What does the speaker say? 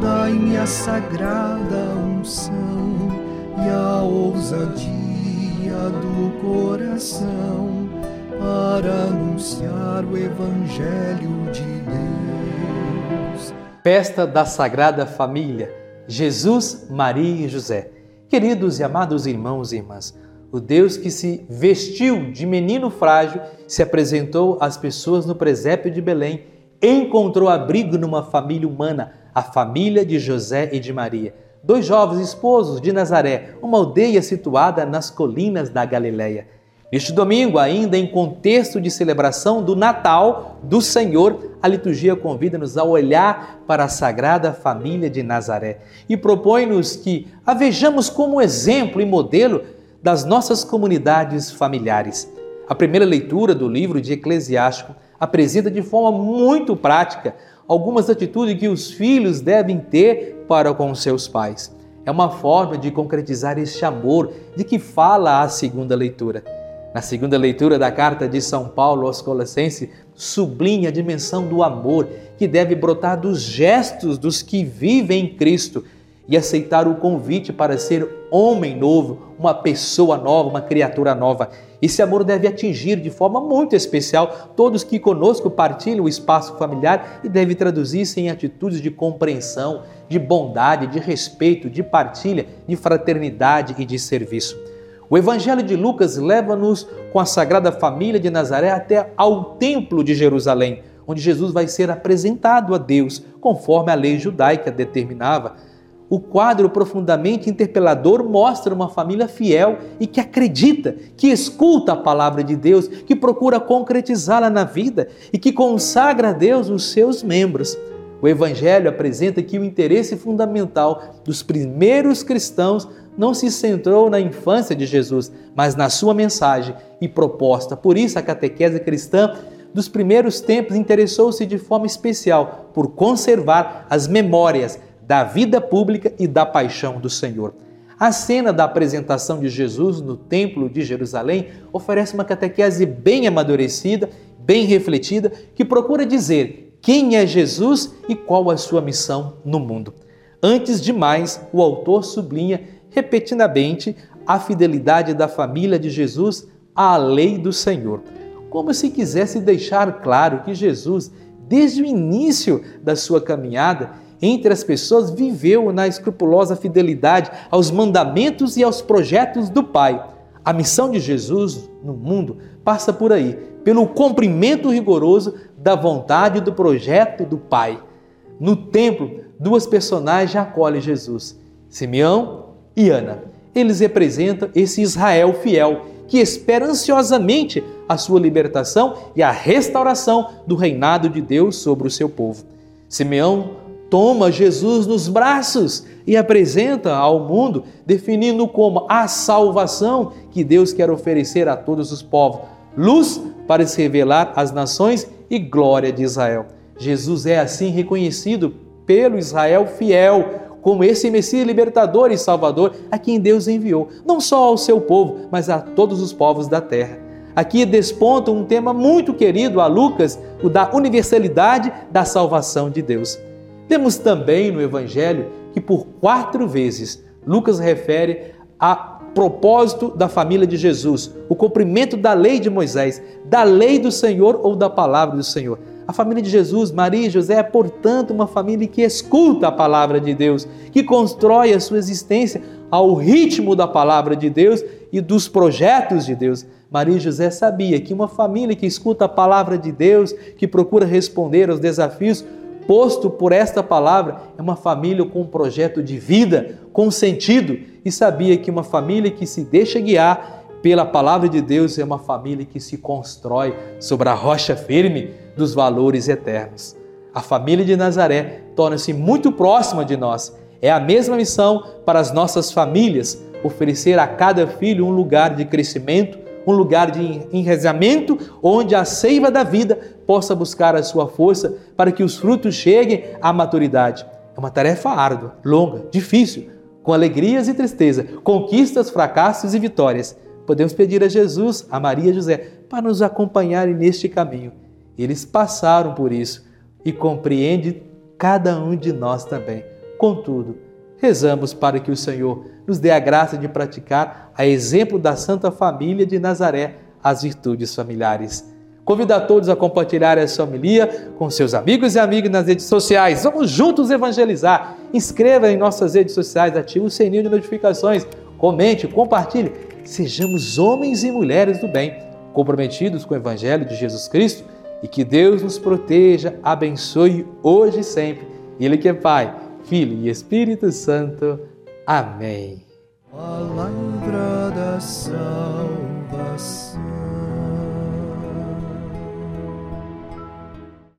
dai-me a sagrada unção e a ousadia do coração para anunciar o Evangelho de Deus. Festa da Sagrada Família, Jesus, Maria e José. Queridos e amados irmãos e irmãs, o Deus que se vestiu de menino frágil se apresentou às pessoas no presépio de Belém, encontrou abrigo numa família humana, a família de José e de Maria, dois jovens esposos de Nazaré, uma aldeia situada nas colinas da Galileia. Neste domingo, ainda em contexto de celebração do Natal do Senhor, a liturgia convida-nos a olhar para a Sagrada Família de Nazaré e propõe-nos que a vejamos como exemplo e modelo das nossas comunidades familiares. A primeira leitura do livro de Eclesiástico apresenta de forma muito prática algumas atitudes que os filhos devem ter para com seus pais. É uma forma de concretizar este amor de que fala a segunda leitura. Na segunda leitura da carta de São Paulo aos Colossenses, sublinha a dimensão do amor que deve brotar dos gestos dos que vivem em Cristo e aceitar o convite para ser homem novo, uma pessoa nova, uma criatura nova. Esse amor deve atingir de forma muito especial todos que conosco partilham o espaço familiar e deve traduzir-se em atitudes de compreensão, de bondade, de respeito, de partilha, de fraternidade e de serviço. O Evangelho de Lucas leva-nos com a Sagrada Família de Nazaré até ao Templo de Jerusalém, onde Jesus vai ser apresentado a Deus, conforme a lei judaica determinava o quadro profundamente interpelador mostra uma família fiel e que acredita, que escuta a palavra de Deus, que procura concretizá-la na vida e que consagra a Deus os seus membros. O Evangelho apresenta que o interesse fundamental dos primeiros cristãos não se centrou na infância de Jesus, mas na sua mensagem e proposta. Por isso, a catequese cristã dos primeiros tempos interessou-se de forma especial por conservar as memórias da vida pública e da paixão do Senhor. A cena da apresentação de Jesus no Templo de Jerusalém oferece uma catequese bem amadurecida, bem refletida, que procura dizer quem é Jesus e qual a sua missão no mundo. Antes de mais, o autor sublinha repetidamente a fidelidade da família de Jesus à lei do Senhor, como se quisesse deixar claro que Jesus, desde o início da sua caminhada, entre as pessoas viveu na escrupulosa fidelidade aos mandamentos e aos projetos do Pai. A missão de Jesus no mundo passa por aí, pelo cumprimento rigoroso da vontade do projeto do Pai. No templo, duas personagens acolhem Jesus: Simeão e Ana. Eles representam esse Israel fiel que espera ansiosamente a sua libertação e a restauração do reinado de Deus sobre o seu povo. Simeão toma Jesus nos braços e apresenta ao mundo, definindo como a salvação que Deus quer oferecer a todos os povos, luz para se revelar às nações e glória de Israel. Jesus é assim reconhecido pelo Israel fiel como esse Messias libertador e salvador a quem Deus enviou, não só ao seu povo, mas a todos os povos da terra. Aqui desponta um tema muito querido a Lucas, o da universalidade da salvação de Deus. Temos também no Evangelho que por quatro vezes Lucas refere a propósito da família de Jesus, o cumprimento da lei de Moisés, da lei do Senhor ou da palavra do Senhor. A família de Jesus, Maria e José é, portanto, uma família que escuta a palavra de Deus, que constrói a sua existência ao ritmo da palavra de Deus e dos projetos de Deus. Maria e José sabia que uma família que escuta a palavra de Deus, que procura responder aos desafios posto por esta palavra é uma família com um projeto de vida, com sentido, e sabia que uma família que se deixa guiar pela palavra de Deus é uma família que se constrói sobre a rocha firme dos valores eternos. A família de Nazaré torna-se muito próxima de nós. É a mesma missão para as nossas famílias, oferecer a cada filho um lugar de crescimento, um lugar de enraizamento onde a seiva da vida possa buscar a sua força para que os frutos cheguem à maturidade. É uma tarefa árdua, longa, difícil, com alegrias e tristeza, conquistas, fracassos e vitórias. Podemos pedir a Jesus, a Maria e José para nos acompanharem neste caminho. Eles passaram por isso e compreende cada um de nós também. Contudo, rezamos para que o Senhor nos dê a graça de praticar, a exemplo da Santa Família de Nazaré, as virtudes familiares. Convido a todos a compartilhar essa homilia com seus amigos e amigas nas redes sociais. Vamos juntos evangelizar. Inscreva em nossas redes sociais, ative o sininho de notificações, comente, compartilhe. Sejamos homens e mulheres do bem, comprometidos com o Evangelho de Jesus Cristo e que Deus nos proteja, abençoe hoje e sempre. Ele que é Pai, Filho e Espírito Santo. Amém. Palavra da salvação.